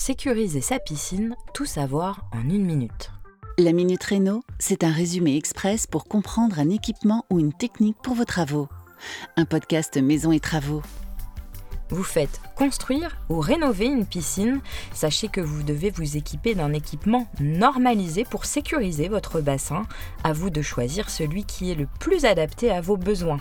Sécuriser sa piscine, tout savoir en une minute. La Minute Réno, c'est un résumé express pour comprendre un équipement ou une technique pour vos travaux. Un podcast maison et travaux. Vous faites construire ou rénover une piscine, sachez que vous devez vous équiper d'un équipement normalisé pour sécuriser votre bassin. À vous de choisir celui qui est le plus adapté à vos besoins.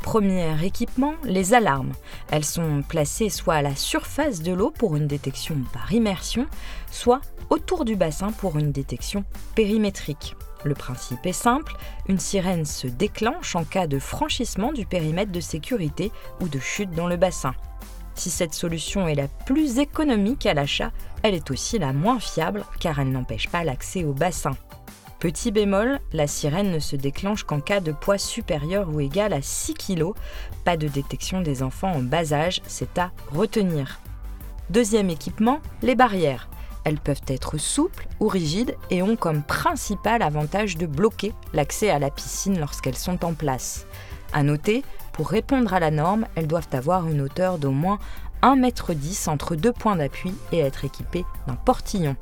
Premier équipement, les alarmes. Elles sont placées soit à la surface de l'eau pour une détection par immersion, soit autour du bassin pour une détection périmétrique. Le principe est simple, une sirène se déclenche en cas de franchissement du périmètre de sécurité ou de chute dans le bassin. Si cette solution est la plus économique à l'achat, elle est aussi la moins fiable car elle n'empêche pas l'accès au bassin. Petit bémol, la sirène ne se déclenche qu'en cas de poids supérieur ou égal à 6 kg. Pas de détection des enfants en bas âge, c'est à retenir. Deuxième équipement, les barrières. Elles peuvent être souples ou rigides et ont comme principal avantage de bloquer l'accès à la piscine lorsqu'elles sont en place. À noter, pour répondre à la norme, elles doivent avoir une hauteur d'au moins 1,10 m entre deux points d'appui et être équipées d'un portillon.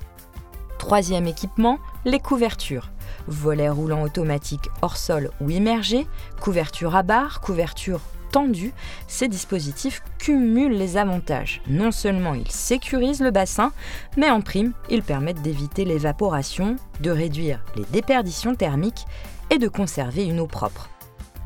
Troisième équipement, les couvertures. Volet roulant automatique hors sol ou immergé, couverture à barre, couverture tendue, ces dispositifs cumulent les avantages. Non seulement ils sécurisent le bassin, mais en prime, ils permettent d'éviter l'évaporation, de réduire les déperditions thermiques et de conserver une eau propre.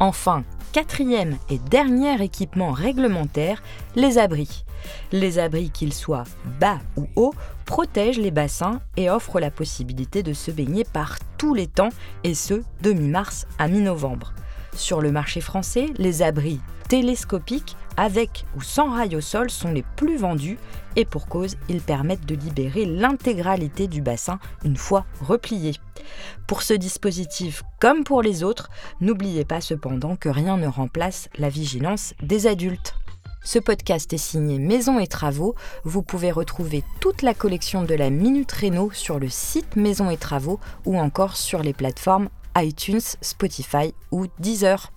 Enfin, quatrième et dernier équipement réglementaire, les abris. Les abris, qu'ils soient bas ou hauts, protègent les bassins et offrent la possibilité de se baigner par tous les temps, et ce, de mi-mars à mi-novembre. Sur le marché français, les abris télescopiques avec ou sans rail au sol sont les plus vendus et pour cause, ils permettent de libérer l'intégralité du bassin une fois replié. Pour ce dispositif, comme pour les autres, n'oubliez pas cependant que rien ne remplace la vigilance des adultes. Ce podcast est signé Maison et Travaux. Vous pouvez retrouver toute la collection de la Minute Réno sur le site Maison et Travaux ou encore sur les plateformes iTunes, Spotify ou Deezer.